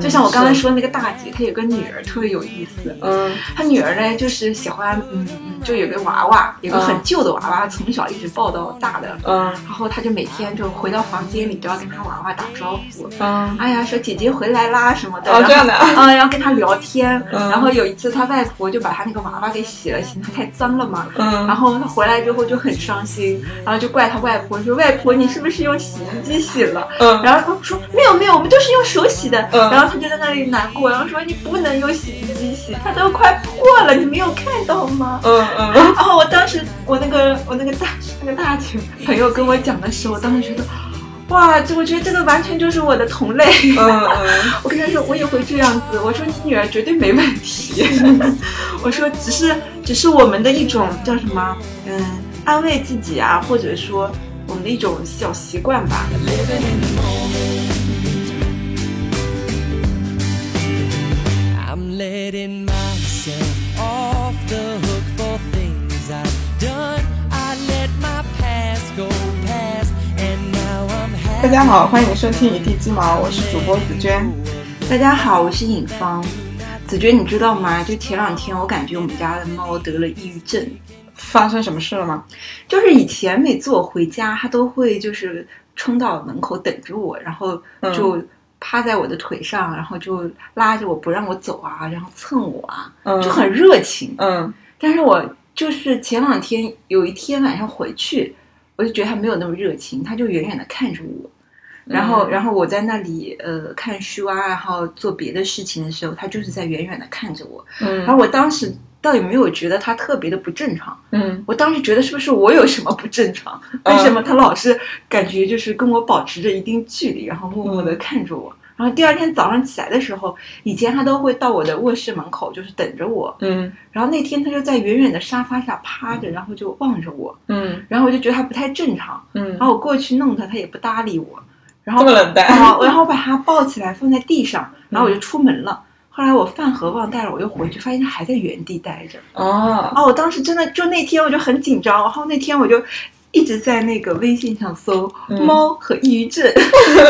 就像我刚才说的那个大姐，她有个女儿特别有意思。嗯她女儿呢，就是喜欢，嗯嗯，就有个娃娃，有个很旧的娃娃，从小一直抱到大的。嗯然后她就每天就回到房间里，都要跟她娃娃打招呼。嗯哎呀，说姐姐回来啦什么的。哦然后这样的啊啊，然后 跟她聊天。嗯然后有一次，她外婆就把她那个娃娃给洗了，嫌它太脏了嘛。嗯，然后她回来之后就很伤心，然后就怪她外婆说：“外婆，你是不是用洗衣机洗了？”嗯然后她说：“没有没有，我们都是用手洗的。嗯然后她就在那里难过，然后说：“你不能用洗衣机洗，它都快破了，你没有看到吗？”嗯嗯然后我当时，我那个我那个大那个大群朋友跟我讲的时候，我当时觉得，哇，这我觉得这个完全就是我的同类。嗯嗯 我跟他说，我也会这样子。我说你女儿绝对没问题。我说只是只是我们的一种叫什么，嗯，安慰自己啊，或者说我们的一种小习惯吧。I'm letting myself off the hook for things I've done. I let my past go past, and now I'm 大家好，欢迎收听一地鸡毛，我是主播紫娟。大家好，我是尹芳。子娟，你知道吗？就前两天，我感觉我们家的猫得了抑郁症。发生什么事了吗？就是以前每次我回家，它都会就是冲到门口等着我，然后就趴在我的腿上，然后就拉着我不让我走啊，然后蹭我啊，嗯就很热情。嗯但是我就是前两天有一天晚上回去，我就觉得他没有那么热情，他就远远的看着我。然后，嗯然后我在那里呃看书啊，然后做别的事情的时候，他就是在远远的看着我。嗯然后嗯我当时倒也没有觉得他特别的不正常，嗯我当时觉得是不是我有什么不正常？为什么他老是感觉就是跟我保持着一定距离，然后默默的看着我？然后第二天早上起来的时候，以前他都会到我的卧室门口，就是等着我。嗯然后那天他就在远远的沙发上趴着，然后就望着我，嗯然后我就觉得他不太正常。嗯然后我过去弄他，他也不搭理我。然后这么冷淡啊，然后我把他抱起来放在地上，然后我就出门了。后来我饭盒忘带了，我又回去，发现它还在原地待着。哦啊，我当时真的就那天我就很紧张，然后那天我就一直在那个微信上搜嗯猫和抑郁症，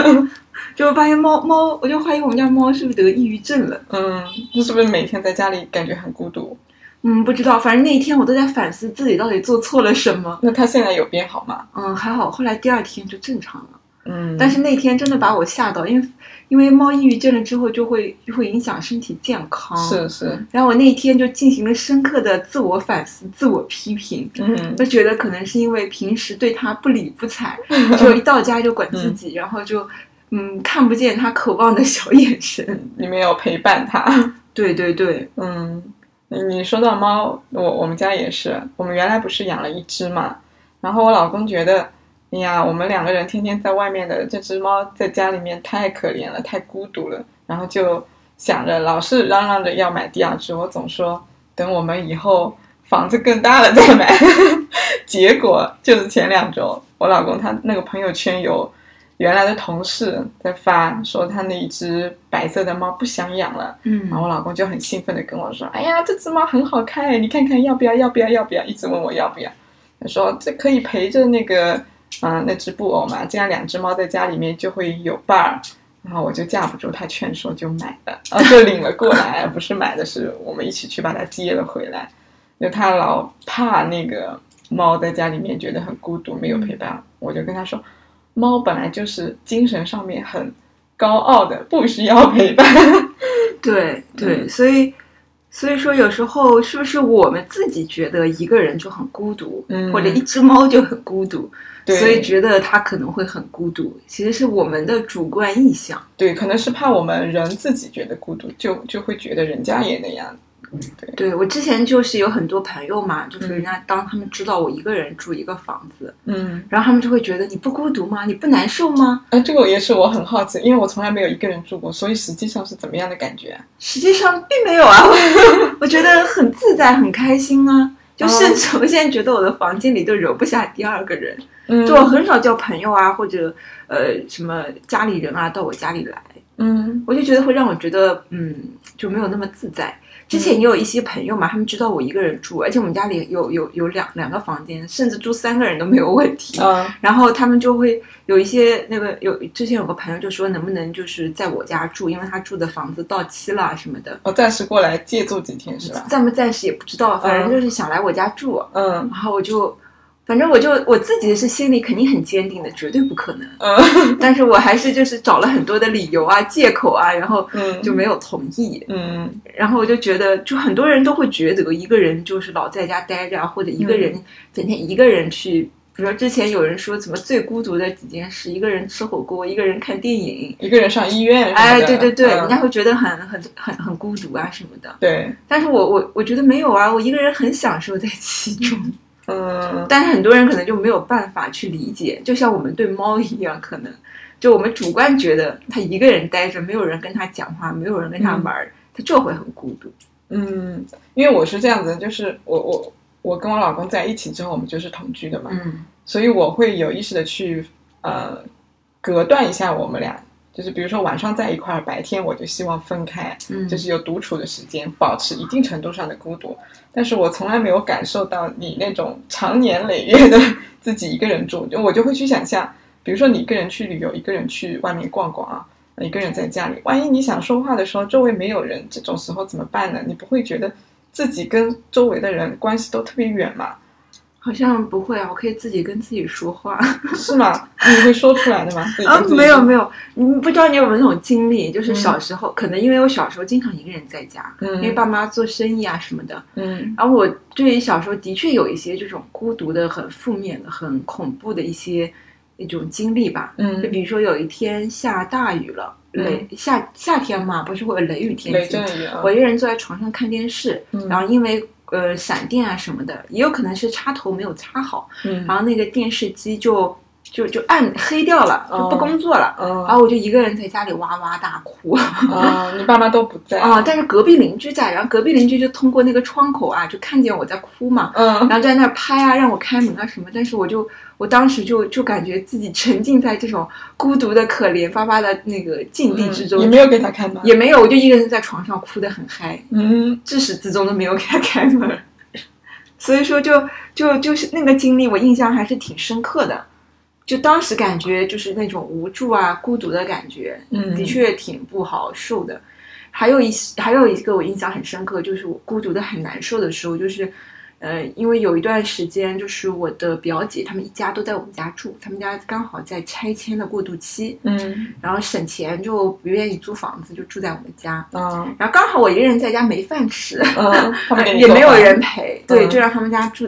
就发现猫猫，我就怀疑我们家猫是不是得抑郁症了。嗯，那是不是每天在家里感觉很孤独？嗯，不知道，反正那一天我都在反思自己到底做错了什么。那它现在有变好吗？嗯，还好，后来第二天就正常了。嗯，但是那天真的把我吓到，因为因为猫抑郁症了之后就会就会影响身体健康。是是，然后我那一天就进行了深刻的自我反思、自我批评。嗯就觉得可能是因为平时对它不理不睬，就一到家就管自己，然后就嗯看不见它渴望的小眼神。你没有陪伴它。对对对，嗯，你你说到猫，我我们家也是，我们原来不是养了一只嘛，然后我老公觉得，哎呀，我们两个人天天在外面的这只猫在家里面太可怜了，太孤独了，然后就想着老是嚷嚷着要买第二只，我总说等我们以后房子更大了再买，结果就是前两周，我老公他那个朋友圈有。原来的同事在发说他那一只白色的猫不想养了，嗯然后我老公就很兴奋的跟我说：“哎呀，这只猫很好看哎，你看看要不要？要不要？要不要？”一直问我要不要。他说这可以陪着那个嗯、那只布偶嘛，这样两只猫在家里面就会有伴儿。然后我就架不住他劝说，就买了，然后就领了过来，不是买的，是我们一起去把它接了回来。就他老怕那个猫在家里面觉得很孤独，没有陪伴，我就跟他说，猫本来就是精神上面很高傲的，不需要陪伴。对对，嗯所以所以说有时候是不是我们自己觉得一个人就很孤独，嗯或者一只猫就很孤独，对所以觉得他可能会很孤独，其实是我们的主观臆想。对，可能是怕我们人自己觉得孤独，就就会觉得人家也那样。对，对我之前就是有很多朋友嘛，就是嗯人家当他们知道我一个人住一个房子，嗯，然后他们就会觉得你不孤独吗？你不难受吗？哎，这个也是我很好奇，因为我从来没有一个人住过，所以实际上是怎么样的感觉啊？实际上并没有啊，我 我觉得很自在，很开心啊。就甚至 我现在觉得我的房间里都容不下第二个人，嗯。就我很少叫朋友啊，或者呃什么家里人啊到我家里来。嗯我就觉得会让我觉得，嗯，就没有那么自在。之前也有一些朋友嘛，他们知道我一个人住，而且我们家里有有有两两个房间，甚至住三个人都没有问题。嗯 然后他们就会有一些那个有之前有个朋友就说能不能就是在我家住，因为他住的房子到期了什么的，我暂时过来借住几天是吧？暂不暂时也不知道，反正就是想来我家住。嗯然后我就，反正我就我自己是心里肯定很坚定的，绝对不可能。嗯 但是我还是就是找了很多的理由啊、借口啊，然后嗯就没有同意。嗯然后我就觉得，就很多人都会觉得一个人就是老在家待着啊，或者一个人整天一个人去。比如说之前有人说怎么最孤独的几件事，一个人吃火锅，一个人看电影，一个人上医院哎，对对对，嗯人家会觉得很很很很孤独啊什么的。对，但是我我我觉得没有啊，我一个人很享受在其中。嗯。但是很多人可能就没有办法去理解，就像我们对猫一样，可能就我们主观觉得它一个人待着，没有人跟它讲话，没有人跟它玩儿，它就会很孤独。嗯，因为我是这样子，就是我我我跟我老公在一起之后，我们就是同居的嘛，嗯。所以我会有意识的去呃隔断一下我们俩，就是比如说晚上在一块儿，白天我就希望分开，嗯，就是有独处的时间，保持一定程度上的孤独。但是我从来没有感受到你那种长年累月的 自己一个人住，就我就会去想象，比如说你一个人去旅游，一个人去外面逛逛啊，一个人在家里，万一你想说话的时候周围没有人，这种时候怎么办呢？你不会觉得自己跟周围的人关系都特别远吗？好像不会啊，我可以自己跟自己说话。是吗？你会说出来的吗？啊没有没有，你不知道你有没有那种经历，就是嗯小时候，可能因为我小时候经常一个人在家，因为嗯爸妈做生意啊什么的，嗯然后我对于小时候的确有一些这种孤独的、很负面的、很恐怖的一些一种经历吧。就嗯，比如说有一天下大雨了，嗯雷夏夏天嘛，不是会有雷雨天气雷阵雨啊，我一个人坐在床上看电视，嗯然后因为呃闪电啊什么的，也有可能是插头没有插好，嗯然后那个电视机就就就暗黑掉了，就不哦工作了。然嗯后我就一个人在家里哇哇大哭啊，你爸妈都不在啊！但是隔壁邻居在，然后隔壁邻居就通过那个窗口啊，就看见我在哭嘛，嗯然后在那儿拍啊，让我开门啊什么。但是我就我当时就就感觉自己沉浸在这种孤独的、可怜巴巴的那个境地之中，嗯你没有给他开门？也没有，我就一个人在床上哭得很嗨，嗯至始至终都没有给他开门。所以说就，就就是那个经历，我印象还是挺深刻的。就当时感觉就是那种无助啊、孤独的感觉，嗯的确挺不好受的。还有一还有一个我印象很深刻，就是我孤独的很难受的时候，就是，呃，因为有一段时间，就是我的表姐他们一家都在我们家住，他们家刚好在拆迁的过渡期，嗯然后省钱就不愿意租房子，就住在我们家。嗯然后刚好我一个人在家没饭吃，嗯，也没有人陪，对，嗯就让他们家住，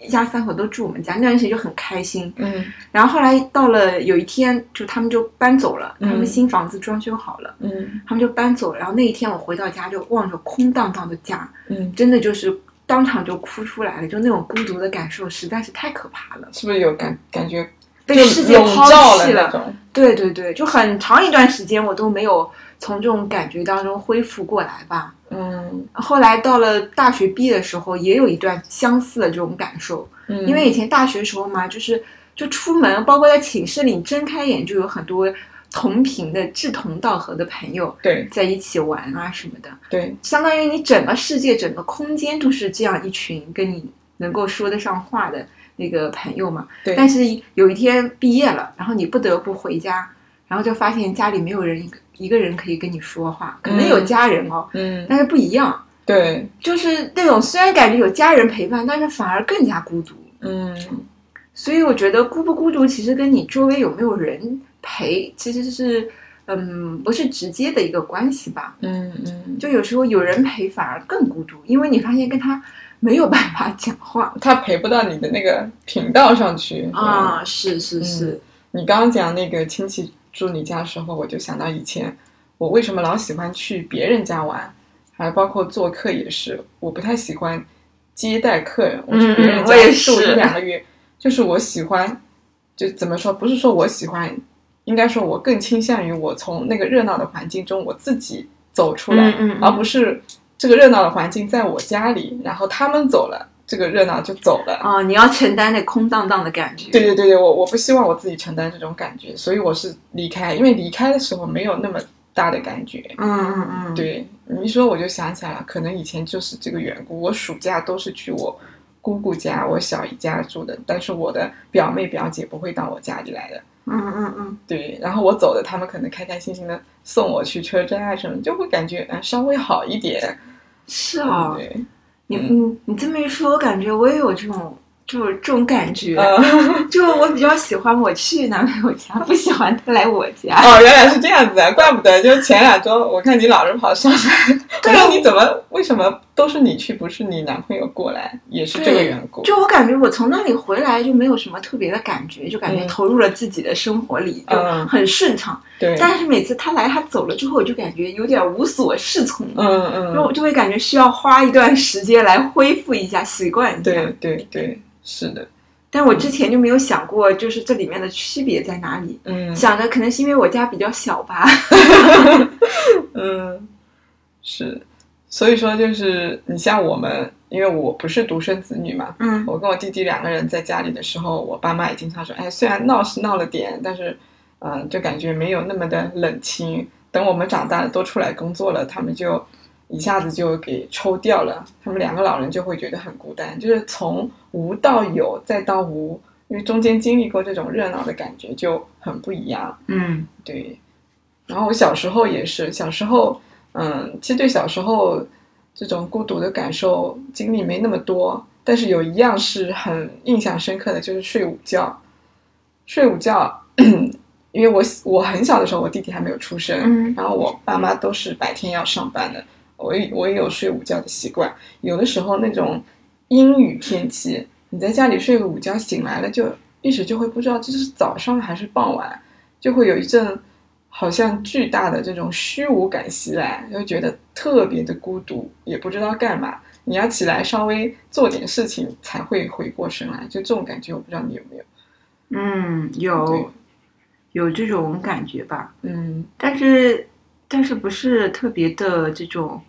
一家三口都住我们家，那段时间就很开心。嗯然后后来到了有一天，就他们就搬走了，他们嗯新房子装修好了，嗯他们就搬走了。然后那一天我回到家，就望着空荡荡的家，嗯，真的就是当场就哭出来了，就那种孤独的感受实在是太可怕了，是不是有感感觉被世界抛弃了。了？对对对，就很长一段时间我都没有从这种感觉当中恢复过来吧。嗯后来到了大学毕业的时候，也有一段相似的这种感受。嗯，因为以前大学时候嘛，就是就出门，包括在寝室里睁开眼就有很多同频的志同道合的朋友对。在一起玩啊什么的，对。相当于你整个世界、整个空间都是这样一群跟你能够说得上话的那个朋友嘛。对，但是有一天毕业了，然后你不得不回家，然后就发现家里没有人一个人可以跟你说话，可能有嗯家人哦，嗯。但是不一样。对。就是那种虽然感觉有家人陪伴，但是反而更加孤独。嗯。所以我觉得孤不孤独，其实跟你周围有没有人陪，其实是嗯不是直接的一个关系吧。嗯嗯，就有时候有人陪反而更孤独，因为你发现跟他没有办法讲话他陪不到你的那个频道上去啊。是是是，你刚刚讲那个亲戚住你家的时候，我就想到以前我为什么老喜欢去别人家玩，还包括做客也是，我不太喜欢接待客人，我去别人家嗯我也住一是两个月，就是我喜欢，就怎么说，不是说我喜欢，应该说我更倾向于我从那个热闹的环境中我自己走出来，嗯嗯嗯而不是这个热闹的环境在我家里，然后他们走了，这个热闹就走了。啊，你要承担那空荡荡的感觉。对对对对，我我不希望我自己承担这种感觉，所以我是离开，因为离开的时候没有那么大的感觉。嗯嗯嗯，，对你一说，我就想起来了，可能以前就是这个缘故。我暑假都是去我姑姑家、我小姨家住的，但是我的表妹表姐不会到我家里来的。嗯嗯嗯，对，然后我走的，他们可能开开心心的送我去车站啊什么，就会感觉嗯稍微好一点。是啊，对，你嗯你你这么一说，我感觉我也有这种。就是这种感觉，嗯，就我比较喜欢我去男朋友家，不喜欢他来我家。哦，原来是这样子啊，怪不得，就前两周我看你老是跑上来，我说你怎么为什么都是你去，不是你男朋友过来，也是这个缘故。就我感觉我从那里回来就没有什么特别的感觉，就感觉嗯投入了自己的生活里，就嗯很顺畅。对，但是每次他来他走了之后，我就感觉有点无所适从，嗯嗯，就就会感觉需要花一段时间来恢复一下，习惯一下。对对对，是的，但我之前就没有想过，就是这里面的区别在哪里。嗯想着可能是因为我家比较小吧。嗯，是，所以说就是你像我们，因为我不是独生子女嘛，嗯我跟我弟弟两个人在家里的时候，我爸妈也经常说，哎，虽然闹是闹了点，但是，嗯、就感觉没有那么的冷清。等我们长大了，都出来工作了，他们就一下子就给抽掉了。他们两个老人就会觉得很孤单，就是从无到有再到无，因为中间经历过这种热闹的感觉就很不一样。嗯对，然后我小时候也是，小时候，嗯，其实对小时候这种孤独的感受经历没那么多，但是有一样是很印象深刻的，就是睡午觉。睡午觉，因为我我很小的时候，我弟弟还没有出生，嗯然后我爸妈都是白天要上班的，我也我也有睡午觉的习惯。有的时候那种阴雨天气，你在家里睡个午觉，醒来了就一时就会不知道这是早上还是傍晚，就会有一阵好像巨大的这种虚无感袭来，又觉得特别的孤独，也不知道干嘛。你要起来稍微做点事情才会回过神来，就这种感觉，我不知道你有没有？嗯，有有这种感觉吧，嗯但是但是不是特别的这种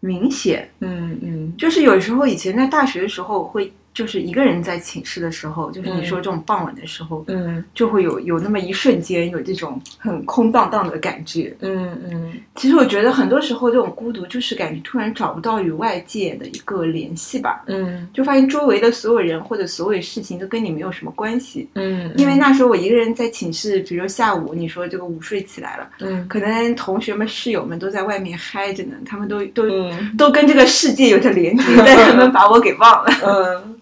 明显。嗯嗯就是有时候以前在大学的时候会。就是一个人在寝室的时候，就是你嗯。说这种傍晚的时候，嗯。就会有有那么一瞬间有这种很空荡荡的感觉。嗯嗯。其实我觉得很多时候这种孤独，就是感觉突然找不到与外界的一个联系吧，嗯。就发现周围的所有人或者所有事情都跟你没有什么关系。嗯，因为那时候我一个人在寝室，比如下午你说这个午睡起来了，嗯。可能同学们室友们都在外面嗨着呢，他们都都、嗯。都跟这个世界有着连接，但他们 把我给忘了。嗯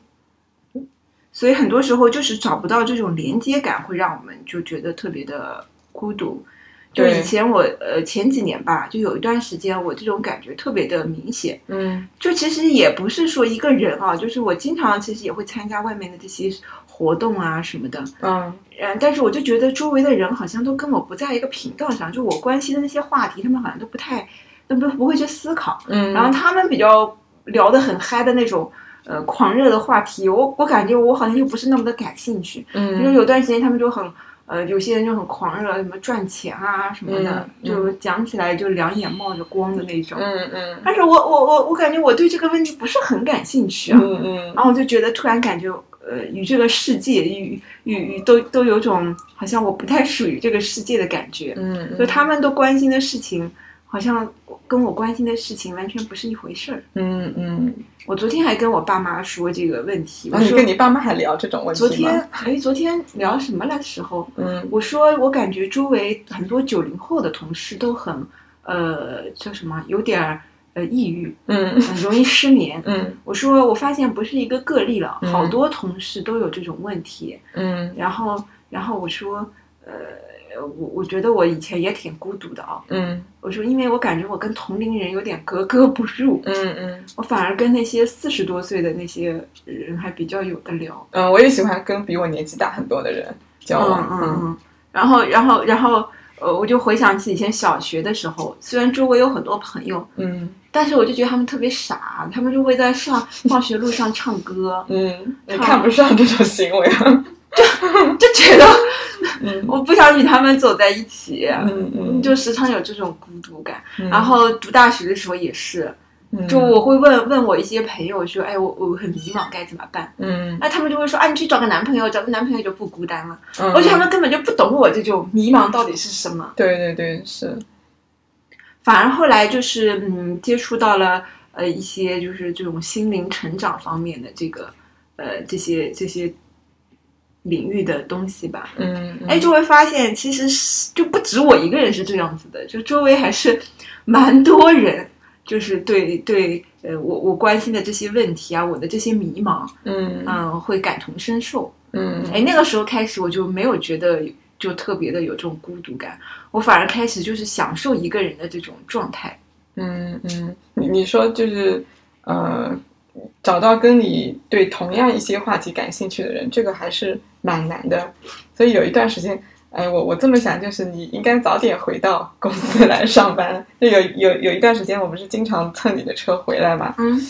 所以很多时候就是找不到这种连接感，会让我们就觉得特别的孤独。就对以前我呃前几年吧，就有一段时间我这种感觉特别的明显。嗯就其实也不是说一个人啊，就是我经常其实也会参加外面的这些活动啊什么的，嗯嗯，但是我就觉得周围的人好像都跟我不在一个频道上，就我关心的那些话题，他们好像都不太，都不不会去思考。嗯，然后他们比较聊得很嗨的那种，呃，狂热的话题，我我感觉我好像又不是那么的感兴趣。比如嗯有段时间他们就很，呃，有些人就很狂热，什么赚钱啊什么的，嗯就讲起来就两眼冒着光的那种。嗯嗯但是我我我我感觉我对这个问题不是很感兴趣啊。嗯嗯然后我就觉得突然感觉，呃，与这个世界与与与都都有种好像我不太属于这个世界的感觉。嗯，就他们都关心的事情，好像跟我关心的事情完全不是一回事儿。嗯嗯，我昨天还跟我爸妈说这个问题，我然后你说跟你爸妈还聊这种问题吗？昨天哎，昨天聊什么的时候，嗯我说我感觉周围很多九零后的同事都很呃叫什么，有点儿呃抑郁，嗯很容易失眠。嗯我说我发现不是一个个例了，嗯好多同事都有这种问题。嗯然后然后我说呃。我我觉得我以前也挺孤独的啊，嗯我说，因为我感觉我跟同龄人有点格格不入，嗯嗯我反而跟那些四十多岁的那些人还比较有的聊。嗯，我也喜欢跟比我年纪大很多的人交往。嗯嗯嗯。然后，然后，然后，呃，我就回想起以前小学的时候，虽然周围有很多朋友，嗯但是我就觉得他们特别傻，他们就会在上放学路上唱歌，嗯，你看不上这种行为啊？就觉得嗯。我不想与他们走在一起，嗯嗯，就时常有这种孤独感。嗯。然后读大学的时候也是，就我会问问我一些朋友说，哎，我我很迷茫，该怎么办？嗯，那他们就会说，啊，你去找个男朋友，找个男朋友就不孤单了。嗯。而且他们根本就不懂我这种迷茫到底是什么。对对对是，反而后来就是嗯，接触到了呃一些就是这种心灵成长方面的这个呃这些这些领域的东西吧。嗯，嗯哎，就会发现其实是就不止我一个人是这样子的，就周围还是蛮多人，就是对对呃我我关心的这些问题啊，我的这些迷茫，嗯嗯，会感同身受。嗯哎，那个时候开始我就没有觉得就特别的有这种孤独感，我反而开始就是享受一个人的这种状态。嗯嗯，你你说就是呃，找到跟你对同样一些话题感兴趣的人，这个还是蛮难的。所以有一段时间，哎，我我这么想，就是你应该早点回到公司来上班。就有有有一段时间，我不是经常蹭你的车回来嘛，嗯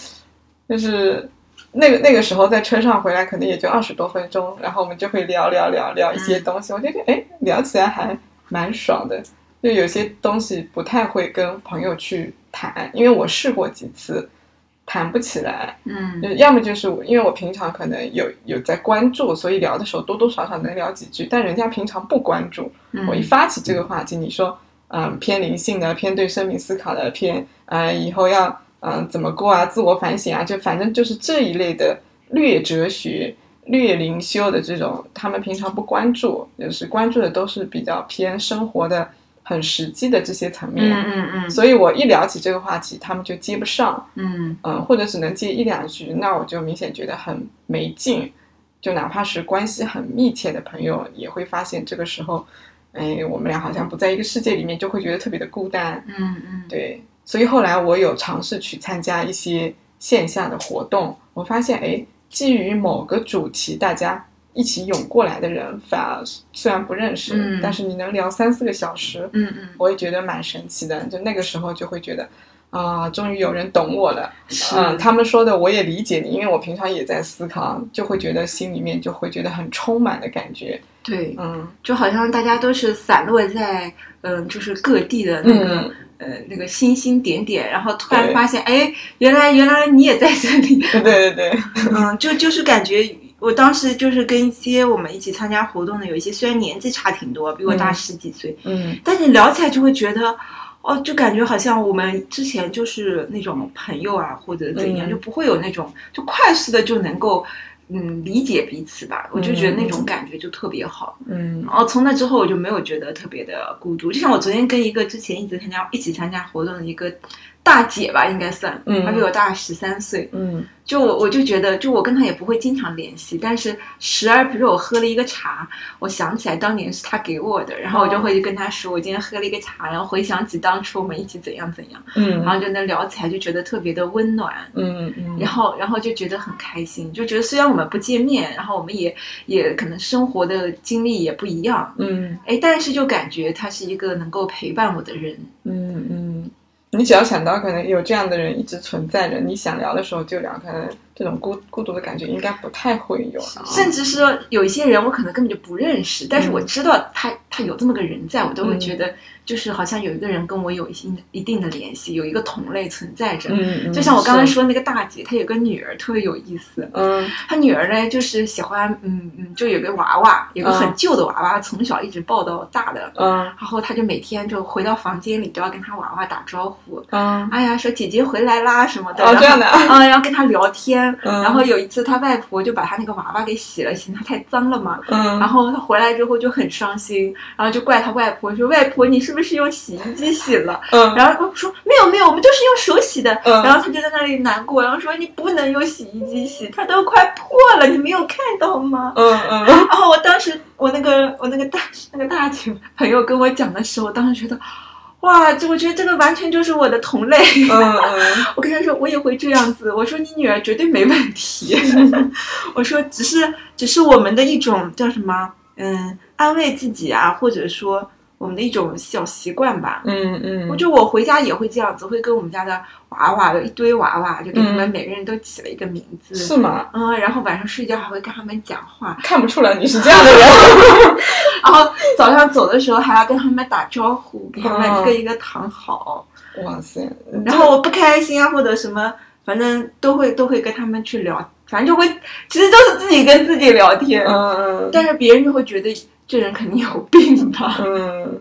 就是那个那个时候在车上回来，可能也就二十多分钟，然后我们就会聊聊聊聊一些东西，我就觉得哎，聊起来还蛮爽的。就有些东西不太会跟朋友去谈，因为我试过几次，谈不起来。嗯。就要么就是，因为我平常可能有有在关注，所以聊的时候多多少少能聊几句，但人家平常不关注，嗯。我一发起这个话题，你说，嗯，偏灵性的，偏对生命思考的，偏，呃，以后要，嗯、怎么过啊，自我反省啊，就反正就是这一类的略哲学、略灵修的这种，他们平常不关注，就是关注的都是比较偏生活的、很实际的这些层面。嗯嗯嗯所以我一聊起这个话题，他们就接不上，嗯嗯，或者只能接一两句，那我就明显觉得很没劲。就哪怕是关系很密切的朋友，也会发现这个时候，哎，我们俩好像不在一个世界里面，就会觉得特别的孤单。嗯嗯，对，所以后来我有尝试去参加一些线下的活动，我发现，哎，基于某个主题，大家一起涌过来的人，反而虽然不认识，嗯但是你能聊三四个小时，嗯嗯，我也觉得蛮神奇的。就那个时候就会觉得，啊、终于有人懂我了。是嗯，他们说的我也理解你，因为我平常也在思考，就会觉得心里面就会觉得很充满的感觉。对，嗯就好像大家都是散落在嗯，就是各地的那个。嗯呃，那个星星点点，然后突然发现，哎，原来原来你也在这里，对对对对，嗯，就就是感觉，我当时就是跟一些我们一起参加活动的，有一些虽然年纪差挺多，比我大嗯十几岁，嗯但是聊起来就会觉得，哦，就感觉好像我们之前就是那种朋友啊，或者怎样，嗯就不会有那种就快速的就能够嗯理解彼此吧。我就觉得那种感觉就特别好。嗯然后从那之后，我就没有觉得特别的孤独。就像我昨天跟一个之前一直参加一起参加活动的一个大姐吧，应该算，嗯。她比我大十三岁。嗯。就我我就觉得，就我跟她也不会经常联系，但是时而比如我喝了一个茶，我想起来当年是她给我的，然后我就会跟她说，我今天喝了一个茶，然后回想起当初我们一起怎样怎样，嗯。然嗯后就能聊起来，就觉得特别的温暖。嗯嗯，然后，然后就觉得很开心，就觉得虽然我们不见面，然后我们也也可能生活的经历也不一样，嗯。哎，但是就感觉她是一个能够陪伴我的人。嗯嗯，你只要想到可能有这样的人一直存在着，你想聊的时候就聊，可能这种孤孤独的感觉应该不太会有啊。甚至是说有一些人我可能根本就不认识，但是嗯我知道他他有这么个人在，我都会觉得就是好像有一个人跟我有一些一定的联系，有一个同类存在着。嗯，嗯就像我刚刚说那个大姐，她有个女儿特别有意思。嗯她女儿呢，就是喜欢，嗯嗯，就有个娃娃，有个很嗯旧的娃娃，从小一直抱到大的。嗯然后她就每天就回到房间里都要跟她娃娃打招呼，嗯哎呀，说姐姐回来啦什么的，哦这样的啊啊，然后 跟她聊天。嗯然后有一次，他外婆就把他那个娃娃给洗了，嫌他太脏了嘛。嗯，然后他回来之后就很伤心，然后就怪他外婆说：“外婆，你是不是用洗衣机洗了？”嗯然后我说：“没有没有，我们就是用手洗的。”嗯然后他就在那里难过，然后说：“你不能用洗衣机洗，它都快破了，你没有看到吗？”嗯嗯 然后我当时，我那个我那个大那个大姐朋友跟我讲的时候，我当时觉得，哇，这我觉得这个完全就是我的同类。嗯嗯 我跟他说，我也会这样子。我说你女儿绝对没问题。我说只是只是我们的一种叫什么，嗯，安慰自己啊，或者说我们的一种小习惯吧。嗯嗯，我就我回家也会这样子，会跟我们家的娃娃有一堆娃娃，就给他们嗯每个人都起了一个名字。是吗？嗯，然后晚上睡觉还会跟他们讲话，看不出来你是这样的人。然后早上走的时候还要跟他们打招呼，给他们哦一个一个躺好。哇塞！然后我不开心啊，或者什么，反正都会都会跟他们去聊，反正就会，其实都是自己跟自己聊天，嗯嗯但是别人就会觉得这人肯定有病吧。嗯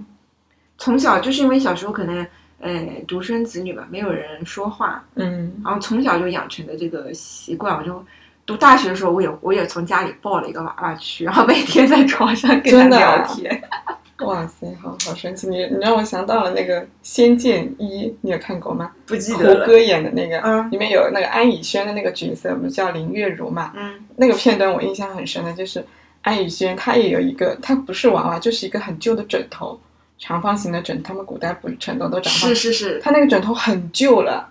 从小就是因为小时候可能呃独生子女吧，没有人说话，嗯然后从小就养成的这个习惯，我就。读大学的时候，我也我也从家里抱了一个娃娃去，然后每天在床上跟他聊天。哇塞，好好神奇！你你让我想到了那个《仙剑一》，你有看过吗？不记得胡。歌演的那个，嗯里面有那个安以轩的那个角色，不是叫林月如嘛？嗯那个片段我印象很深的，就是安以轩他也有一个，他不是娃娃，就是一个很旧的枕头，长方形的枕，他们古代不是枕头都长方形，是是，是。他那个枕头很旧了，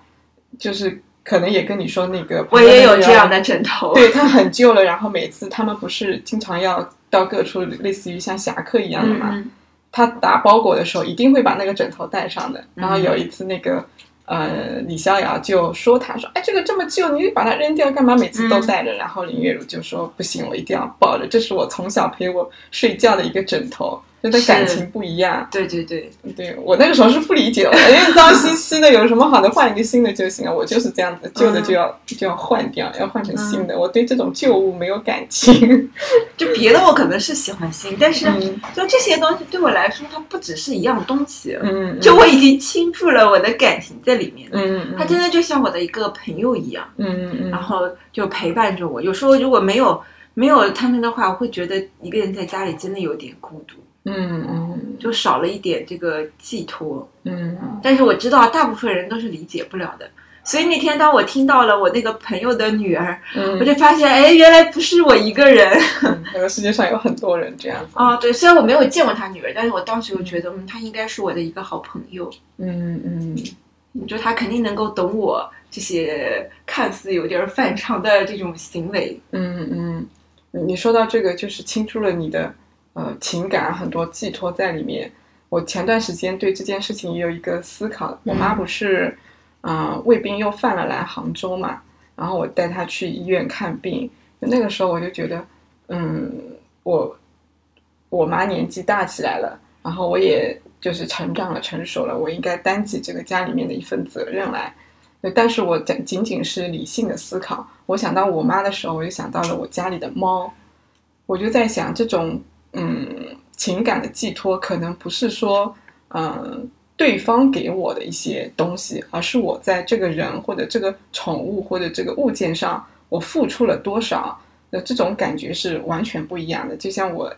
就是可能也跟你说那个，我也有这样。的枕头。对，它很旧了，然后每次他们不是经常要到各处，类似于像侠客一样的嘛，嗯他打包裹的时候一定会把那个枕头带上的。然后嗯有一次，那个呃李逍遥就说他说：“哎，这个这么旧，你把它扔掉干嘛？每次嗯都带着。然后林月如就说：“不行，我一定要抱着，这是我从小陪我睡觉的一个枕头，真的感情不一样。对对对，对我那个时候是不理解的，因为脏兮兮的有什么好的，换一个新的就行了。我就是这样子，旧的就要、就要换掉，要换成新的。我对这种旧物没有感情。就别的我可能是喜欢新，但是嗯就这些东西对我来说，它不只是一样东西，嗯，就我已经倾注了我的感情在里面。嗯嗯，它真的就像我的一个朋友一样，嗯嗯然后就陪伴着我。有时候如果没有没有他们的话，我会觉得一个人在家里真的有点孤独，嗯嗯就少了一点这个寄托。嗯但是我知道大部分人都是理解不了的。所以那天当我听到了我那个朋友的女儿，嗯，我就发现，哎，原来不是我一个人。嗯这个世界上有很多人这样子。啊，对，虽然我没有见过他女儿，但是我当时就觉得，嗯，他应该是我的一个好朋友，嗯嗯就他肯定能够懂我这些看似有点反常的这种行为。嗯嗯，你说到这个，就是倾注了你的呃情感，很多寄托在里面。我前段时间对这件事情也有一个思考。我妈不是，呃，胃病又犯了来杭州嘛，然后我带她去医院看病。那个时候我就觉得，嗯，我我妈年纪大起来了，然后我也就是成长了、成熟了，我应该担起这个家里面的一份责任来。但是我仅仅仅是理性的思考。我想到我妈的时候，我就想到了我家里的猫，我就在想，这种嗯情感的寄托，可能不是说嗯对方给我的一些东西，而是我在这个人或者这个宠物或者这个物件上，我付出了多少，那这种感觉是完全不一样的。就像我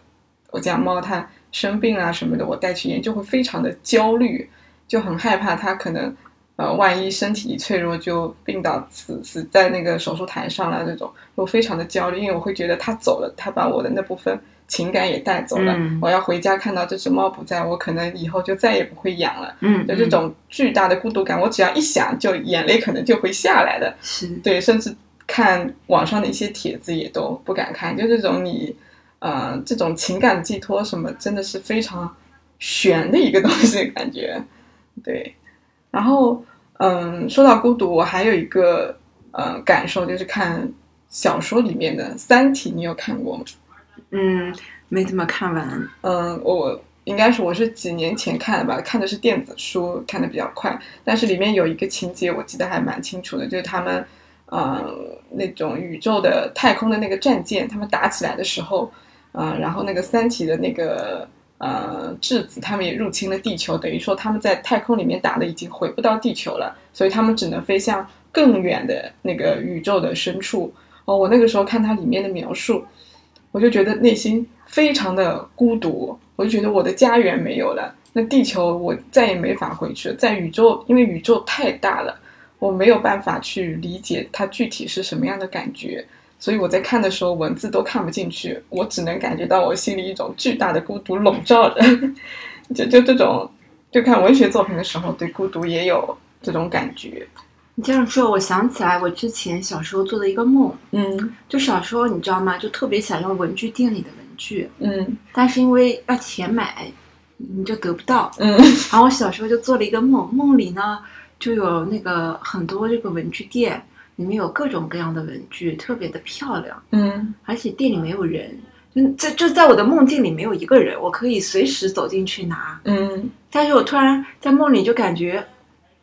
我家猫它生病啊什么的，我带去医院就会非常的焦虑，就很害怕它可能。呃，万一身体一脆弱就病倒死死在那个手术台上了，这种我非常的焦虑，因为我会觉得它走了，它把我的那部分情感也带走了。嗯我要回家看到这只猫不在，我可能以后就再也不会养了。嗯就这种巨大的孤独感，我只要一想，就眼泪可能就会下来的。是对，甚至看网上的一些帖子也都不敢看，就这种你，呃，这种情感寄托什么，真的是非常悬的一个东西，感觉，对。然后，嗯，说到孤独，我还有一个呃感受，就是看小说里面的《三体》，你有看过吗？嗯，没怎么看完。嗯，我应该是我是几年前看的吧，看的是电子书，看的比较快。但是里面有一个情节我记得还蛮清楚的，就是他们，呃，那种宇宙的太空的那个战舰，他们打起来的时候，呃，然后那个三体的那个呃质子，他们也入侵了地球，等于说他们在太空里面打的已经回不到地球了，所以他们只能飞向更远的那个宇宙的深处。哦，我那个时候看它里面的描述，我就觉得内心非常的孤独，我就觉得我的家园没有了，那地球我再也没法回去了。在宇宙，因为宇宙太大了，我没有办法去理解它具体是什么样的感觉，所以我在看的时候文字都看不进去，我只能感觉到我心里一种巨大的孤独笼罩着。就就这种，就看文学作品的时候，对孤独也有这种感觉。你这样说，我想起来我之前小时候做的一个梦，嗯就小时候你知道吗？就特别想要文具店里的文具，嗯但是因为要钱买，你就得不到。嗯然后我小时候就做了一个梦，梦里呢就有那个很多这个文具店，里面有各种各样的文具，特别的漂亮，嗯而且店里没有人。嗯，这就在我的梦境里没有一个人，我可以随时走进去拿。嗯但是我突然在梦里就感觉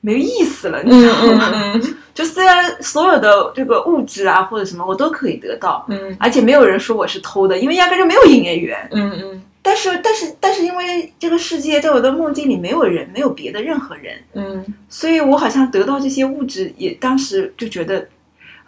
没有意思了，你嗯知道吗？嗯 就虽然所有的这个物质啊或者什么我都可以得到，嗯。而且没有人说我是偷的，因为压根就没有营业员。嗯但是但是但是因为这个世界在我的梦境里没有人，没有别的任何人，嗯。所以我好像得到这些物质，也当时就觉得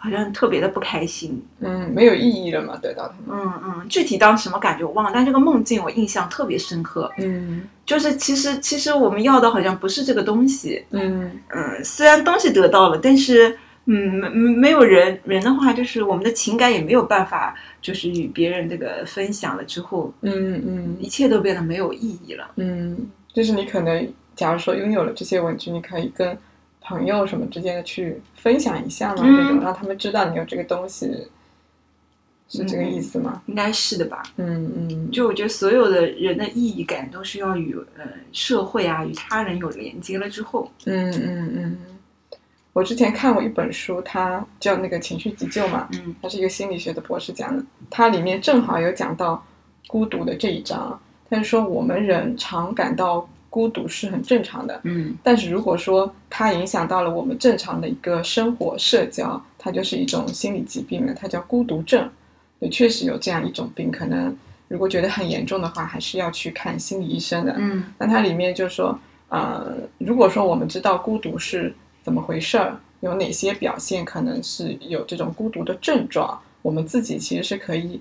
好像特别的不开心。嗯，没有意义了嘛，得到他们。嗯嗯，具体当时什么感觉我忘了，但这个梦境我印象特别深刻。嗯就是其实其实我们要的好像不是这个东西，嗯嗯，虽然东西得到了，但是嗯没没有人人的话，就是我们的情感也没有办法，就是与别人这个分享了之后，嗯嗯一切都变得没有意义了。嗯，就是你可能，假如说拥有了这些文具，你可以跟朋友什么之间的去分享一下嘛，嗯这种让他们知道你有这个东西，是这个意思吗？应该是的吧？嗯嗯，就我觉得所有的人的意义感都是要与呃社会啊与他人有连接了之后，嗯嗯嗯。我之前看过一本书，它叫那个情绪急救嘛，嗯它是一个心理学的博士讲的，它里面正好有讲到孤独的这一章。他就说我们人常感到孤独是很正常的，嗯但是如果说它影响到了我们正常的一个生活社交，它就是一种心理疾病了，它叫孤独症。也，确实有这样一种病，可能如果觉得很严重的话，还是要去看心理医生的。嗯那它里面就说，呃，如果说我们知道孤独是怎么回事儿，有哪些表现可能是有这种孤独的症状，我们自己其实是可以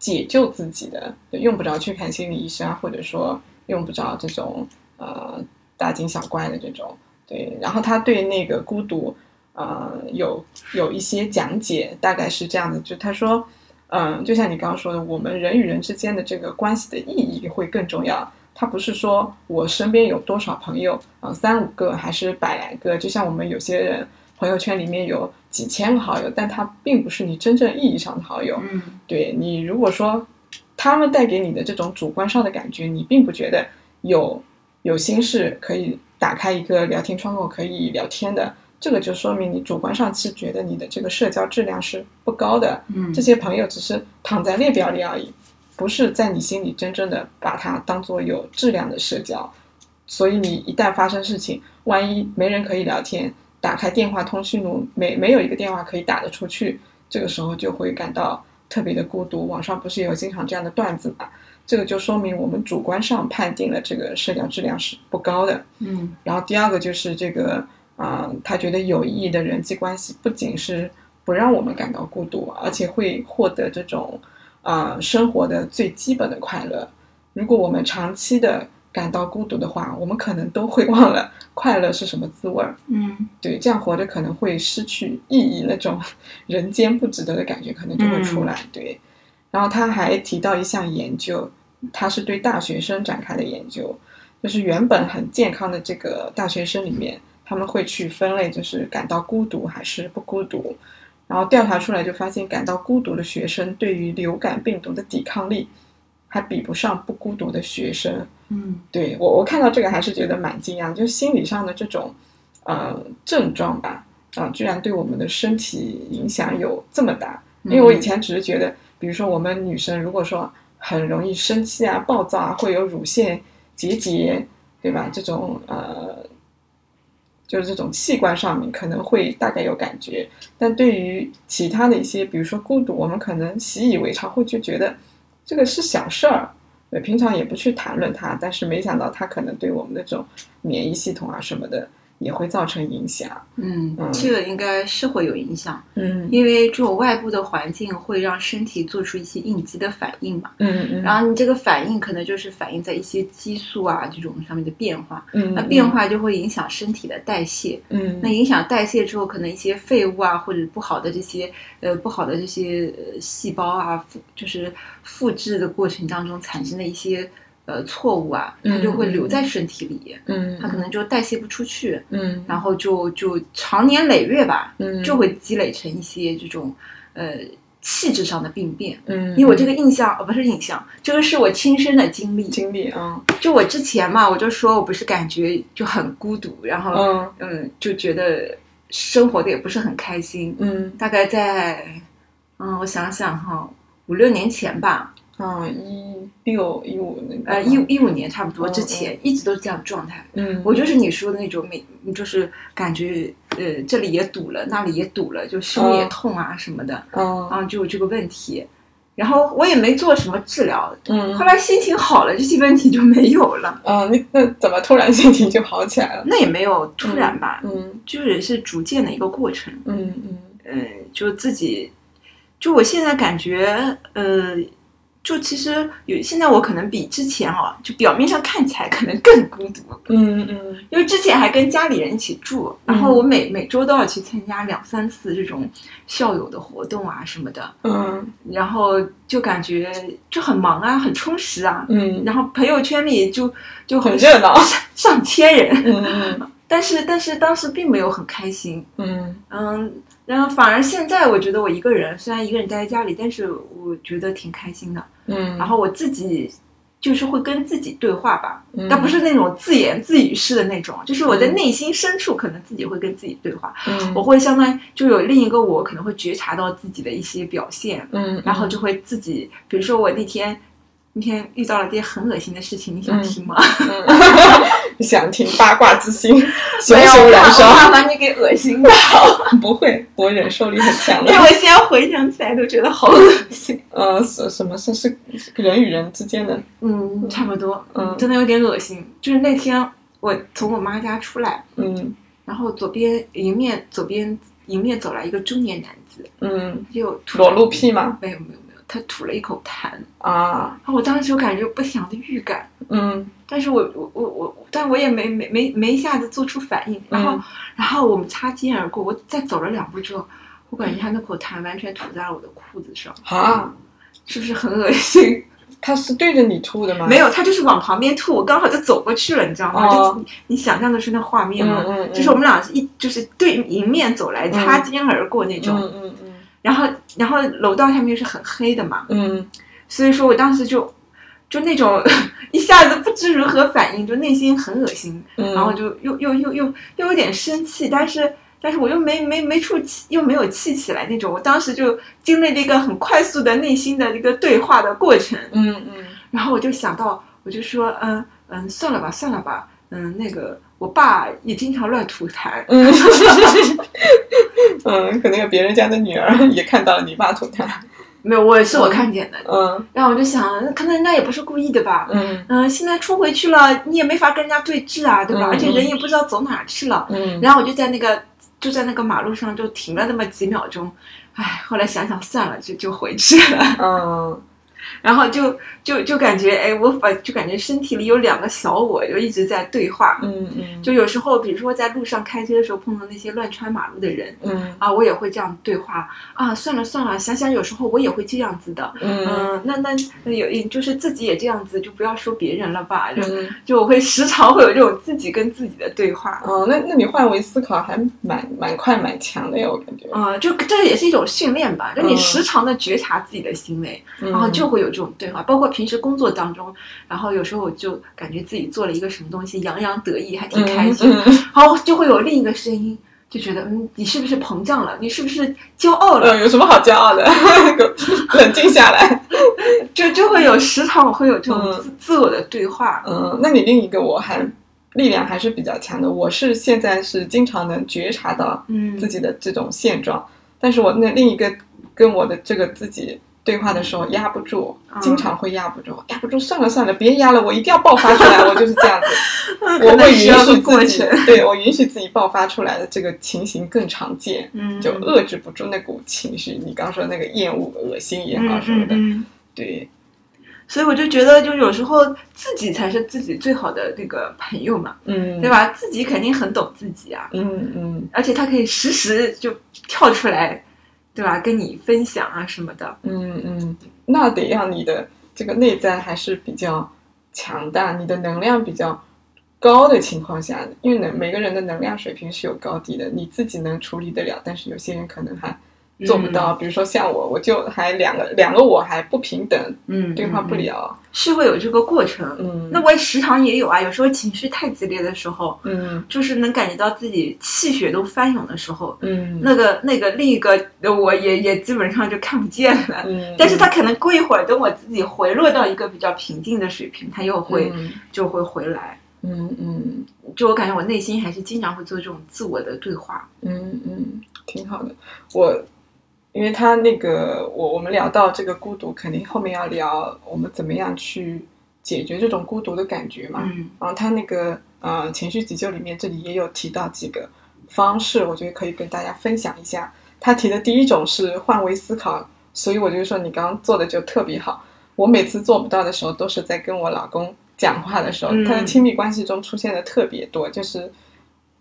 解救自己的，用不着去看心理医生啊，或者说用不着这种呃大惊小怪的这种。对，然后他对那个孤独，呃，有有一些讲解，大概是这样的，就他说，嗯、就像你刚刚说的，我们人与人之间的这个关系的意义会更重要。他不是说我身边有多少朋友，啊、三五个还是百来个，就像我们有些人朋友圈里面有几千个好友，但他并不是你真正意义上的好友。嗯对你如果说他们带给你的这种主观上的感觉，你并不觉得有有心事可以打开一个聊天窗口可以聊天的，这个就说明你主观上是觉得你的这个社交质量是不高的。嗯这些朋友只是躺在列表里而已，不是在你心里真正的把它当做有质量的社交。所以你一旦发生事情，万一没人可以聊天，打开电话通讯录，没没有一个电话可以打得出去，这个时候就会感到特别的孤独。网上不是有经常这样的段子嘛？这个就说明我们主观上判定了这个社交质量是不高的。嗯然后第二个就是这个啊、他觉得有意义的人际关系不仅是不让我们感到孤独，而且会获得这种啊、生活的最基本的快乐。如果我们长期的感到孤独的话，我们可能都会忘了快乐是什么滋味儿。嗯对，这样活着可能会失去意义，那种 人间不值得的感觉可能就会出来。对，然后他还提到一项研究，他是对大学生展开的研究，就是原本很健康的这个大学生里面，他们会去分类，就是感到孤独还是不孤独。然后调查出来就发现，感到孤独的学生对于流感病毒的抵抗力还比不上不孤独的学生。嗯对我，我看到这个还是觉得蛮惊讶，就心理上的这种呃症状吧，啊、居然对我们的身体影响有这么大。因为我以前只是觉得，比如说我们女生如果说很容易生气啊、暴躁啊，会有乳腺结节，对吧？这种呃，就是这种器官上面可能会大概有感觉，但对于其他的一些，比如说孤独，我们可能习以为常，会就觉得这个是小事儿。对，平常也不去谈论它，但是没想到它可能对我们的这种免疫系统啊什么的也会造成影响。嗯嗯，这个应该是会有影响，嗯。因为这种外部的环境会让身体做出一些应激的反应嘛。嗯嗯，然后你这个反应可能就是反映在一些激素啊这种上面的变化，嗯。那变化就会影响身体的代谢，嗯。那影响代谢之后，可能一些废物啊或者不好的这些呃不好的这些呃细胞啊，复就是复制的过程当中产生的一些呃错误啊，它就会留在身体里，嗯它可能就代谢不出去，嗯然后就就长年累月吧，嗯就会积累成一些这种呃气质上的病变。嗯，因为我这个印象，呃，不是印象，这个是我亲身的经历。经历啊就我之前嘛，我就说我不是感觉就很孤独，然后嗯嗯，就觉得生活的也不是很开心。嗯大概在嗯，我想想哈，五六年前吧，啊一六一五那个呃，一一五年差不多嗯之前，一直都是这样状态。嗯我就是你说的那种每，就是感觉呃这里也堵了，那里也堵了，就胸也嗯痛啊什么的，嗯然后就有这个问题。然后我也没做什么治疗，嗯后来心情好了，这些问题就没有了。嗯，那那怎么突然心情就好起来了？那也没有突然吧，嗯就是是逐渐的一个过程。嗯嗯嗯，就自己，就我现在感觉，呃，就其实有现在我可能比之前哦，就表面上看起来可能更孤独，嗯嗯因为之前还跟家里人一起住，然后我每每周都要去参加两三次这种校友的活动啊什么的，嗯。然后就感觉就很忙啊，很充实啊。嗯。然后朋友圈里就就很热闹上上千人，嗯。但是但是当时并没有很开心，嗯。嗯，然后反而现在我觉得我一个人，虽然一个人待在家里，但是我觉得挺开心的。嗯，然后我自己就是会跟自己对话吧，嗯但不是那种自言自语式的那种，就是我在内心深处可能自己会跟自己对话，嗯我会相当于就有另一个我可能会觉察到自己的一些表现，嗯，然后就会自己，比如说我那天。那天遇到了件很恶心的事情，你想听吗？嗯 想听八卦之心，熊没有，我怕熊燃烧我。怕把你给恶心到，不会，我忍受力很强的因为。我现在回想起来都觉得好恶心。呃，什什么是是人与人之间的？嗯，差不多，嗯真的有点恶心。就是那天我从我妈家出来，嗯然后左边迎面左边迎面走来一个中年男子，嗯，就裸露屁吗？没有没有，他吐了一口痰，啊，我当时就感觉不祥的预感，嗯但是我我我我，但我也没没没没一下子做出反应，然后、嗯然后我们擦肩而过，我再走了两步之后，我感觉他那口痰完全吐在了我的裤子上，啊，是不是很恶心？他是对着你吐的吗？没有，他就是往旁边吐，我刚好就走过去了，你知道吗？哦就你你想象的是那画面吗？嗯嗯嗯就是我们俩一就是对迎面走来，擦肩而过那种。嗯嗯嗯然后然后楼道下面又是很黑的嘛，嗯所以说我当时就就那种 一下子不知如何反应，就内心很恶心，嗯，然后就又又又又又有点生气，但是。但是我又没没没处气，又没有气起来那种。我当时就经历了一个很快速的内心的一个对话的过程，嗯嗯然后我就想到，我就说，嗯嗯，算了吧，算了吧，嗯，那个我爸也经常乱吐痰，嗯嗯，可能有别人家的女儿也看到了你爸吐痰。没有，我是我看见的。嗯然后我就想，可能人家也不是故意的吧，嗯嗯，现在冲回去了，你也没法跟人家对峙啊，对吧？嗯而且人也不知道走哪去了。嗯然后我就在那个就在那个马路上就停了那么几秒钟，唉，后来想想算了，就就回去了。嗯然后就就就感觉，哎，我反就感觉身体里有两个小我，就一直在对话。嗯嗯，就有时候，比如说在路上开车的时候碰到那些乱穿马路的人嗯啊，我也会这样对话啊。算了算了，想想有时候我也会这样子的。嗯嗯，那那那有就是自己也这样子，就不要说别人了吧。就嗯就我会时常会有这种自己跟自己的对话。哦，那那你换位思考还蛮蛮快蛮强的呀，我感觉。啊、就这也是一种训练吧，就你嗯时常的觉察自己的行为，然然后就会有这种对话。包括平时工作当中，然后有时候我就感觉自己做了一个什么东西，洋洋得意，还挺开心，嗯嗯然后就会有另一个声音，就觉得嗯，你是不是膨胀了？你是不是骄傲了？呃，有什么好骄傲的？冷静下来。就就会有时常我会有这种嗯自、自我的对话。嗯，那你另一个我还力量还是比较强的。我是现在是经常能觉察到嗯自己的这种现状，但是我那另一个跟我的这个自己对话的时候压不住，嗯经常会压不住，压不住，算了算了，别压了，我一定要爆发出来，我就是这样子，我会允许自己，对我允许自己爆发出来的这个情形更常见。嗯，就遏制不住那股情绪，你刚说那个厌恶、恶心也好嗯什么的。对，所以我就觉得，就有时候自己才是自己最好的那个朋友嘛，嗯，对？吧？自己肯定很懂自己啊，嗯嗯而且他可以时时就跳出来，对吧？跟你分享啊什么的。嗯嗯，那得让你的这个内在还是比较强大，你的能量比较高的情况下，因为能每个人的能量水平是有高低的，你自己能处理得了，但是有些人可能还做不到，比如说像我，我就还两个两个我还不平等，嗯，对话不嗯，了，是会有这个过程。嗯，那我也时常也有啊，有时候情绪太激烈的时候，嗯就是能感觉到自己气血都翻涌的时候，嗯那个那个另一个我也也基本上就看不见了。嗯，但是他可能过一会儿，等我自己回落到一个比较平静的水平，他又会、嗯就会回来。嗯嗯就我感觉我内心还是经常会做这种自我的对话。嗯嗯，挺好的。我因为他那个我我们聊到这个孤独，肯定后面要聊我们怎么样去解决这种孤独的感觉嘛。嗯然后他那个呃情绪急救里面这里也有提到几个方式，我觉得可以跟大家分享一下。他提的第一种是换位思考，所以我就说你刚刚做的就特别好。我每次做不到的时候，都是在跟我老公讲话的时候，嗯他的亲密关系中出现的特别多，就是。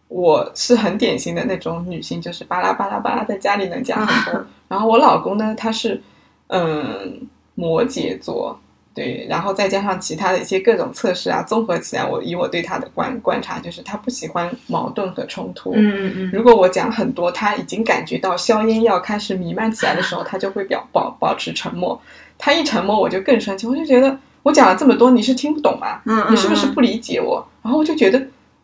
我是很典型的那种女性，就是巴拉巴拉巴拉，在家里能讲很多。然后我老公呢，他是嗯摩羯座，对，然后再加上其他的一些各种测试啊，综合起来，我以我对他的观观察，就是他不喜欢矛盾和冲突。嗯嗯如果我讲很多，他已经感觉到硝烟要开始弥漫起来的时候，他就会表保保持沉默。他一沉默，我就更生气，我就觉得我讲了这么多，你是听不懂吗？嗯，你是不是不理解我？然后我就觉得，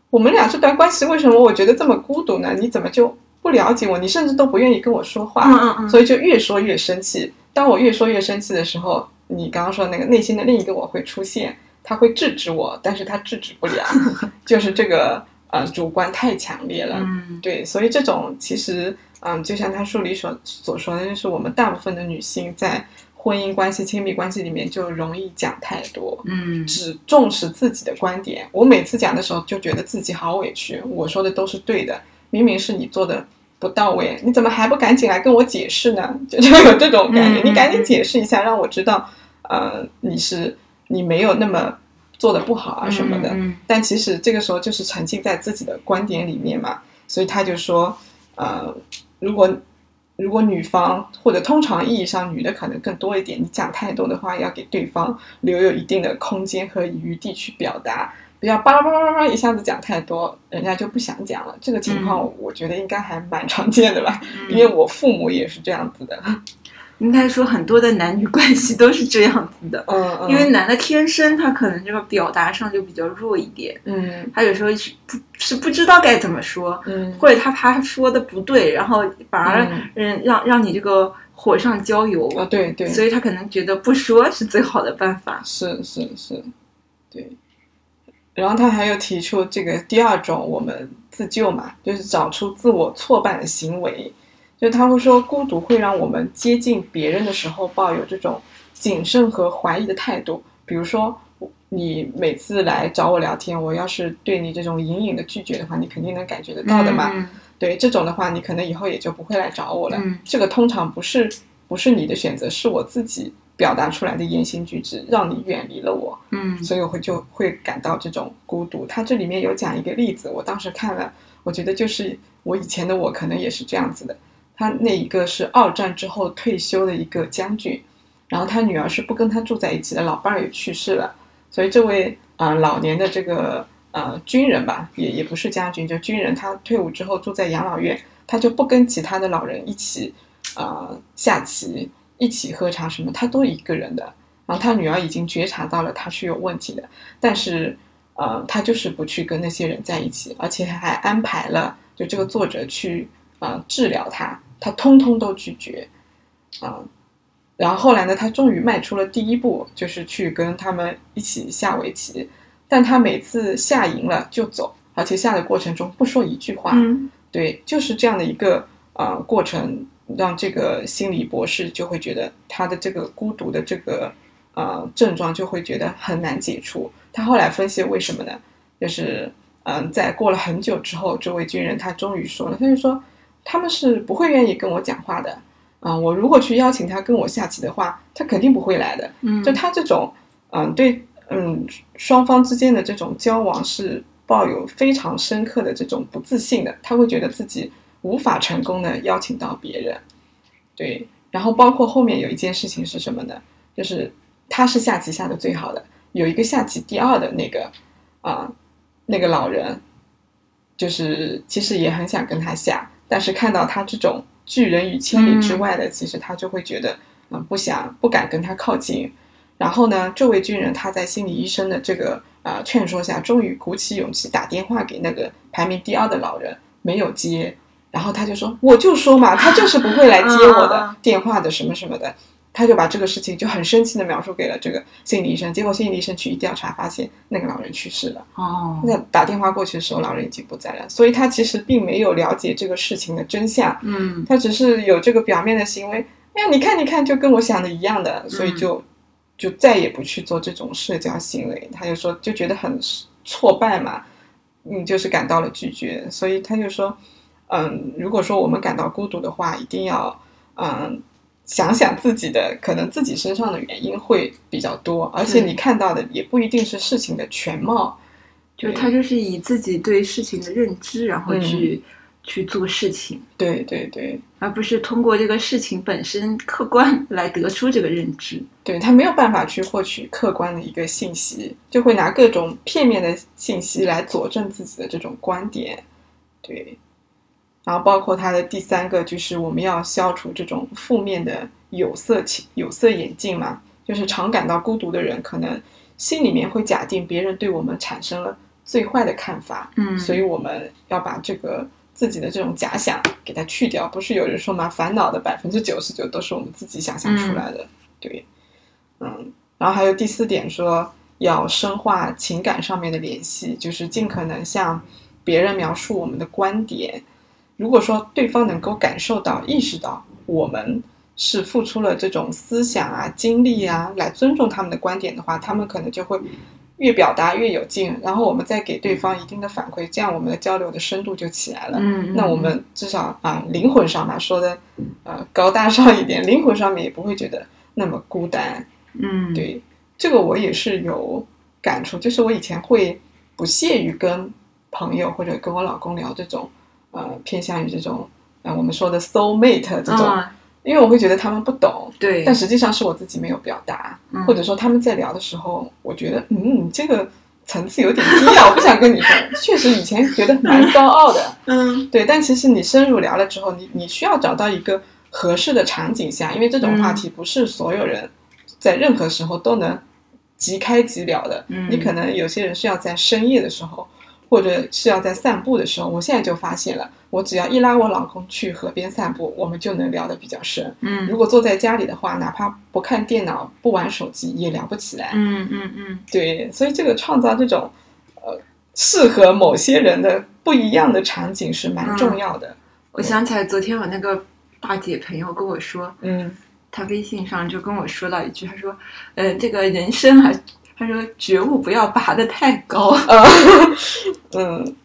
我们俩这段关系为什么我觉得这么孤独呢？你怎么就不了解我？你甚至都不愿意跟我说话。嗯嗯嗯，所以就越说越生气。当我越说越生气的时候，你刚刚说那个内心的另一个我会出现，他会制止我，但是他制止不了，就是这个呃主观太强烈了。嗯对，所以这种其实嗯，就像他书里所所说的，就是我们大部分的女性在婚姻关系、亲密关系里面就容易讲太多。嗯只重视自己的观点。我每次讲的时候就觉得自己好委屈，我说的都是对的，明明是你做的不到位，你怎么还不赶紧来跟我解释呢？就就有这种感觉，嗯你赶紧解释一下，让我知道，呃，你是你没有那么做的不好啊什么的。嗯但其实这个时候就是沉浸在自己的观点里面嘛，所以他就说，呃，如果如果女方或者通常意义上女的可能更多一点，你讲太多的话，要给对方留有一定的空间和余地去表达，不要巴拉巴拉巴拉一下子讲太多，人家就不想讲了。这个情况我觉得应该还蛮常见的吧，因为我父母也是这样子的。应该说很多的男女关系都是这样子的，嗯嗯，因为男的天生他可能这个表达上就比较弱一点，嗯他有时候是不是不知道该怎么说，嗯或者他怕他说的不对，然后反而嗯嗯让让你这个火上浇油，啊对对，所以他可能觉得不说是最好的办法。是是是，对。然后他还有提出这个第二种，我们自救嘛，就是找出自我挫败的行为。就他会说，孤独会让我们接近别人的时候抱有这种谨慎和怀疑的态度。比如说，你每次来找我聊天，我要是对你这种隐隐的拒绝的话，你肯定能感觉得到的嘛。嗯对这种的话，你可能以后也就不会来找我了。嗯这个通常不是不是你的选择，是我自己表达出来的言行举止让你远离了我，嗯所以我会就会感到这种孤独。他这里面有讲一个例子，我当时看了，我觉得就是我以前的我可能也是这样子的。他那一个是二战之后退休的一个将军，然后他女儿是不跟他住在一起的，老伴儿也去世了，所以这位呃老年的这个呃军人吧，也也不是将军，就军人，他退伍之后住在养老院，他就不跟其他的老人一起呃下棋、一起喝茶什么，他都一个人的。然后他女儿已经觉察到了他是有问题的，但是呃他就是不去跟那些人在一起，而且还安排了就这个作者去呃治疗他，他通通都拒绝啊。然后后来呢，他终于迈出了第一步，就是去跟他们一起下围棋。但他每次下赢了就走，而且下的过程中不说一句话。嗯对，就是这样的一个呃过程，让这个心理博士就会觉得他的这个孤独的这个呃症状就会觉得很难解除。他后来分析为什么呢？就是嗯、在过了很久之后，这位军人他终于说了，他就说他们是不会愿意跟我讲话的。啊、我如果去邀请他跟我下棋的话，他肯定不会来的。嗯，就他这种，嗯，对，嗯，双方之间的这种交往是抱有非常深刻的这种不自信的，他会觉得自己无法成功的邀请到别人，对，然后包括后面有一件事情是什么呢？就是他是下棋下的最好的，有一个下棋第二的那个啊、那个老人，就是其实也很想跟他下，但是看到他这种拒人于千里之外的，其实他就会觉得嗯、不想不敢跟他靠近。然后呢，这位军人他在心理医生的这个呃劝说下，终于鼓起勇气打电话给那个排名第二的老人，没有接。然后他就说：“我就说嘛，他就是不会来接我的电话的，什么什么的。”他就把这个事情就很生气的描述给了这个心理医生，结果心理医生去一调查，发现那个老人去世了。哦，那打电话过去的时候，老人已经不在了，所以他其实并没有了解这个事情的真相，嗯他只是有这个表面的行为。哎呀，你看，你看，就跟我想的一样的，所以就、就再也不去做这种社交行为。他就说，就觉得很挫败嘛，嗯，就是感到了拒绝，所以他就说，嗯，如果说我们感到孤独的话，一定要嗯想想自己的可能自己身上的原因会比较多，而且你看到的也不一定是事情的全貌。就他就是以自己对事情的认知，然后嗯去、去做事情，对对对，而不是通过这个事情本身客观来得出这个认知。对他没有办法去获取客观的一个信息，就会拿各种片面的信息来佐证自己的这种观点。对，然后包括他的第三个就是我们要消除这种负面的有色情有色眼镜嘛，就是常感到孤独的人，可能心里面会假定别人对我们产生了最坏的看法，嗯所以我们要把这个自己的这种假想给它去掉。不是有人说嘛，烦恼的百分之九十九都是我们自己想象出来的。对，嗯，然后还有第四点说要深化情感上面的联系，就是尽可能向别人描述我们的观点。如果说对方能够感受到、意识到我们是付出了这种思想啊、精力啊，来尊重他们的观点的话，他们可能就会越表达越有劲，然后我们再给对方一定的反馈，这样我们的交流的深度就起来了。嗯，那我们至少啊，灵魂上嘛，说的呃高大上一点，灵魂上面也不会觉得那么孤单。嗯，对，这个我也是有感触，就是我以前会不屑于跟朋友或者跟我老公聊这种呃偏向于这种呃我们说的 soul mate 这种，嗯，因为我会觉得他们不懂。对，但实际上是我自己没有表达，嗯或者说他们在聊的时候，我觉得嗯，这个层次有点低啊，我不想跟你说。确实以前觉得蛮高傲的，嗯对，但其实你深入聊了之后，你你需要找到一个合适的场景下，因为这种话题不是所有人在任何时候都能即开即聊的。嗯你可能有些人是要在深夜的时候，或者是要在散步的时候。我现在就发现了，我只要一拉我老公去河边散步，我们就能聊得比较深。嗯如果坐在家里的话，哪怕不看电脑、不玩手机，也聊不起来。嗯嗯嗯，对，所以这个创造这种呃适合某些人的不一样的场景是蛮重要的。我想起来昨天我那个大姐朋友跟我说，嗯她微信上就跟我说到一句，她说，呃，这个人生啊，她说觉悟不要拔得太高，呃 嗯。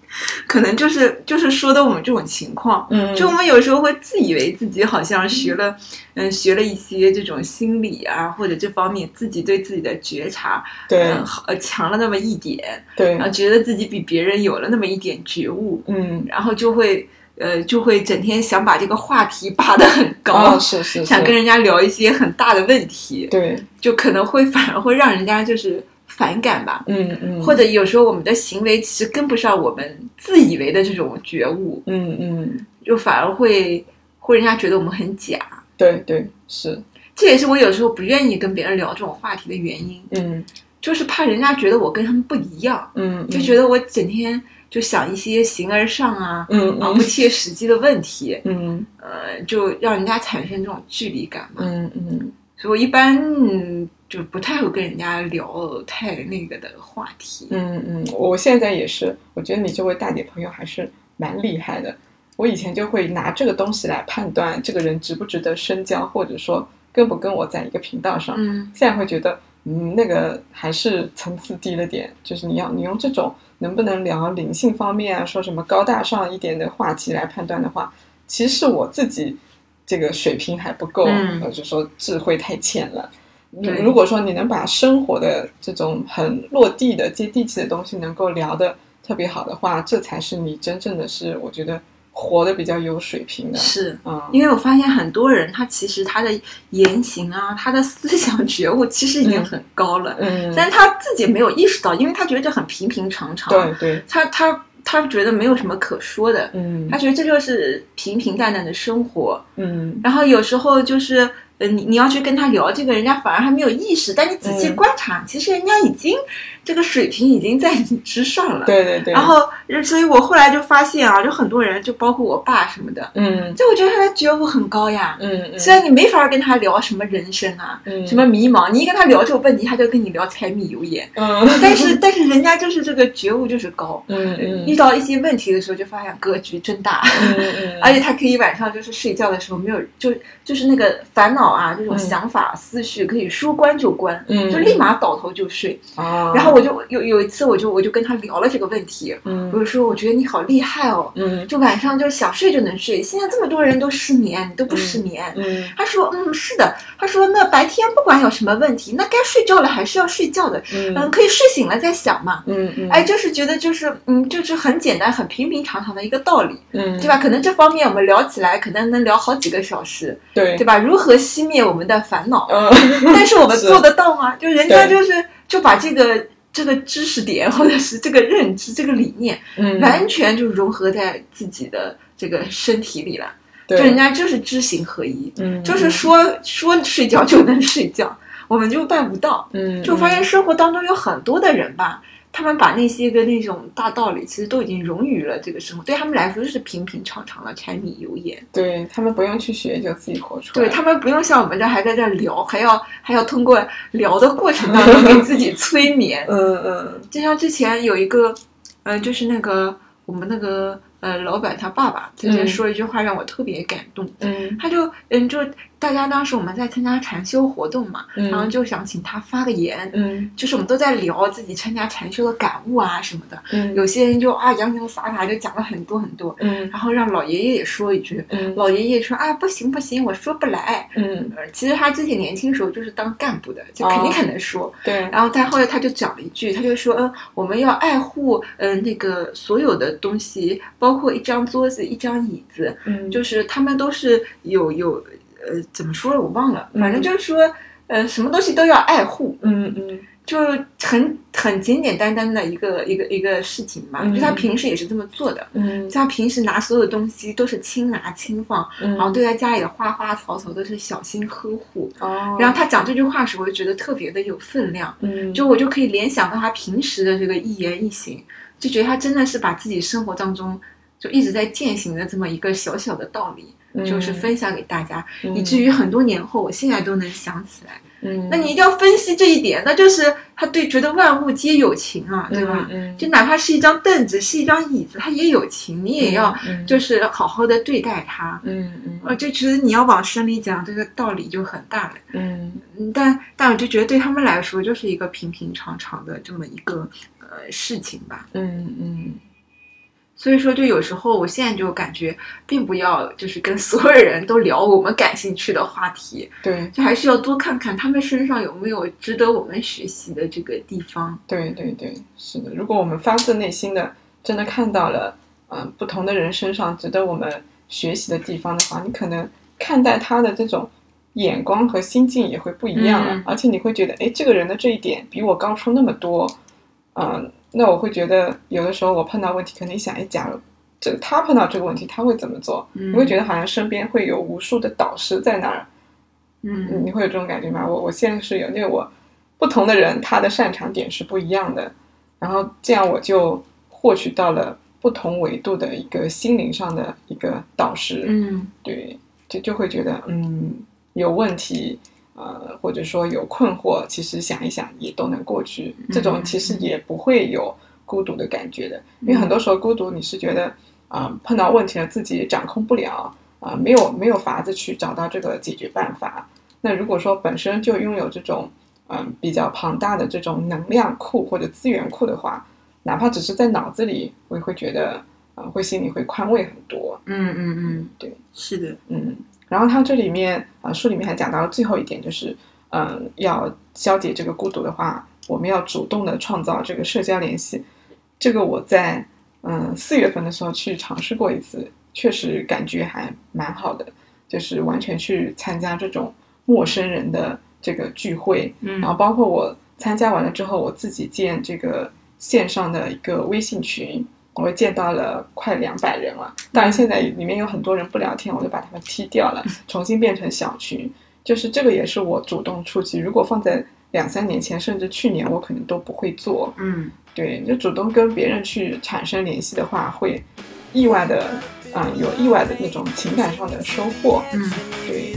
可能就是就是说的我们这种情况。嗯，就我们有时候会自以为自己好像学了，嗯，学了一些这种心理啊，或者这方面自己对自己的觉察，对嗯，好呃强了那么一点，对然后觉得自己比别人有了那么一点觉悟，嗯。然后就会呃就会整天想把这个话题拔得很高，哦是是是。想跟人家聊一些很大的问题，对。就可能会反而会让人家就是反感吧。嗯嗯。或者有时候我们的行为其实跟不上我们自以为的这种觉悟，嗯嗯。就反而会会人家觉得我们很假。对对是。这也是我有时候不愿意跟别人聊这种话题的原因，嗯。就是怕人家觉得我跟他们不一样，嗯。就觉得我整天就想一些形而上啊，嗯啊不切实际的问题，嗯呃，就让人家产生这种距离感嘛。嗯嗯所以我一般嗯就不太会跟人家聊太那个的话题。嗯嗯，我现在也是，我觉得你这位大姐朋友还是蛮厉害的。我以前就会拿这个东西来判断这个人值不值得深交，或者说跟不跟我在一个频道上。嗯现在会觉得，嗯，那个还是层次低了点。就是你要你用这种能不能聊灵性方面啊，说什么高大上一点的话题来判断的话，其实我自己这个水平还不够，嗯或者说智慧太浅了。对如果说你能把生活的这种很落地的、接地气的东西能够聊得特别好的话，这才是你真正的是，我觉得活得比较有水平的。是。嗯，因为我发现很多人，他其实他的言行啊，他的思想觉悟其实已经很高了，嗯，但他自己没有意识到，因为他觉得这很平平常常。对对，他他他觉得没有什么可说的，嗯他觉得这就是平平淡淡的生活。嗯然后有时候就是呃，你你要去跟他聊这个，人家反而还没有意识，但你仔细嗯观察，其实人家已经这个水平已经在你之上了。对对对，然后，所以我后来就发现啊，就很多人，就包括我爸什么的，嗯就我觉得他的觉悟很高呀。嗯嗯，虽然你没法跟他聊什么人生啊，嗯什么迷茫，你一跟他聊这个问题，他就跟你聊柴米油盐。嗯 但是，但是人家就是这个觉悟就是高，嗯嗯遇到一些问题的时候，就发现格局真大。嗯嗯，而且他可以晚上就是睡觉的时候没有，就就是那个烦恼啊，这种嗯想法、思绪可以说关就关，嗯就立马倒头就睡。啊，然后我就有有一次，我就我就跟他聊了这个问题，嗯我就说我觉得你好厉害哦，嗯就晚上就想睡就能睡，现在这么多人都失眠，你都不失眠。嗯他说：“嗯，是的。”他说：“那白天不管有什么问题，那该睡觉了还是要睡觉的，嗯，嗯可以睡醒了再想嘛。嗯嗯，哎，就是觉得就是嗯，就是很简单、很平平常常的一个道理，嗯对吧？可能这方面我们聊起来，可能能聊好几个小时，对对吧？如何熄灭我们的烦恼？嗯但是我们做得到吗？就人家就是就把这个这个知识点或者是这个认知、这个理念，嗯完全就融合在自己的这个身体里了。就对人家就是知行合一，嗯就是说说睡觉就能睡觉，我们就办不到。嗯就发现生活当中有很多的人吧，他们把那些个那种大道理，其实都已经融于了这个生活，对他们来说就是平平常常的柴米油盐。对他们不用去学，就自己活出来，对他们不用像我们这还在这儿聊，还要还要通过聊的过程当中给自己催眠。嗯嗯就像之前有一个，呃，就是那个我们那个呃老板他爸爸之前嗯说一句话让我特别感动，嗯他就嗯就大家当时我们在参加禅修活动嘛，嗯。然后就想请他发个言，嗯。就是我们都在聊自己参加禅修的感悟啊什么的，嗯。有些人就啊洋洋洒洒就讲了很多很多，嗯。然后让老爷爷也说一句，嗯。老爷爷说啊不行不行，我说不来。其实他之前年轻时候就是当干部的，就肯定哦很能说。对。然后他后来他就讲了一句，他就说，嗯，我们要爱护，嗯，那个所有的东西，包括一张桌子、一张椅子，嗯。就是他们都是有有，呃，怎么说了我忘了，反正嗯就是说，呃，什么东西都要爱护，嗯嗯就很很简简单单的一个一个一个事情吧。嗯就他平时也是这么做的，嗯就他平时拿所有的东西都是轻拿轻放，嗯，然后对他家里的花花草草都是小心呵护。哦，然后他讲这句话的时候，我就觉得特别的有分量。嗯就我就可以联想到他平时的这个一言一行，就觉得他真的是把自己生活当中就一直在践行的这么一个小小的道理，嗯就是分享给大家，嗯以至于很多年后我现在都能想起来。嗯，那你一定要分析这一点，那就是他对觉得万物皆有情啊，对吧？嗯，就哪怕是一张凳子，是一张椅子，它也有情，你也要嗯就是好好的对待它。嗯嗯呃，就其实你要往深里讲，这个道理就很大了。嗯嗯，但但我就觉得对他们来说，就是一个平平常常的这么一个呃事情吧。嗯嗯所以说，就有时候我现在就感觉，并不要就是跟所有人都聊我们感兴趣的话题，对就还是要多看看他们身上有没有值得我们学习的这个地方。对对对，是的。如果我们发自内心的真的看到了，嗯、不同的人身上值得我们学习的地方的话，你可能看待他的这种眼光和心境也会不一样了，嗯而且你会觉得，哎，这个人的这一点比我高出那么多，嗯、那我会觉得有的时候我碰到问题，可能想，一，假如这他碰到这个问题，他会怎么做？嗯你会觉得好像身边会有无数的导师在那儿，嗯你会有这种感觉吗？我我现在是有，因为我不同的人他的擅长点是不一样的，然后这样我就获取到了不同维度的一个心灵上的一个导师，嗯对，就就会觉得嗯有问题，呃或者说有困惑，其实想一想也都能过去，这种其实也不会有孤独的感觉的，因为很多时候孤独你是觉得啊、碰到问题了自己掌控不了啊、没有没有法子去找到这个解决办法。那如果说本身就拥有这种嗯比较庞大的这种能量库或者资源库的话，哪怕只是在脑子里，我也会觉得啊、会心里会宽慰很多。嗯嗯嗯，对，是的，嗯，然后它这里面啊、书里面还讲到了最后一点，就是嗯，要消解这个孤独的话，我们要主动的创造这个社交联系。这个我在嗯四月份的时候去尝试过一次，确实感觉还蛮好的，就是完全去参加这种陌生人的这个聚会，嗯然后包括我参加完了之后，我自己建这个线上的一个微信群，我见到了快两百人了。当然现在里面有很多人不聊天，我就把他们踢掉了，重新变成小群。就是这个也是我主动出击。如果放在两三年前，甚至去年，我可能都不会做。嗯对，就主动跟别人去产生联系的话，会意外的，啊、有意外的那种情感上的收获。嗯对，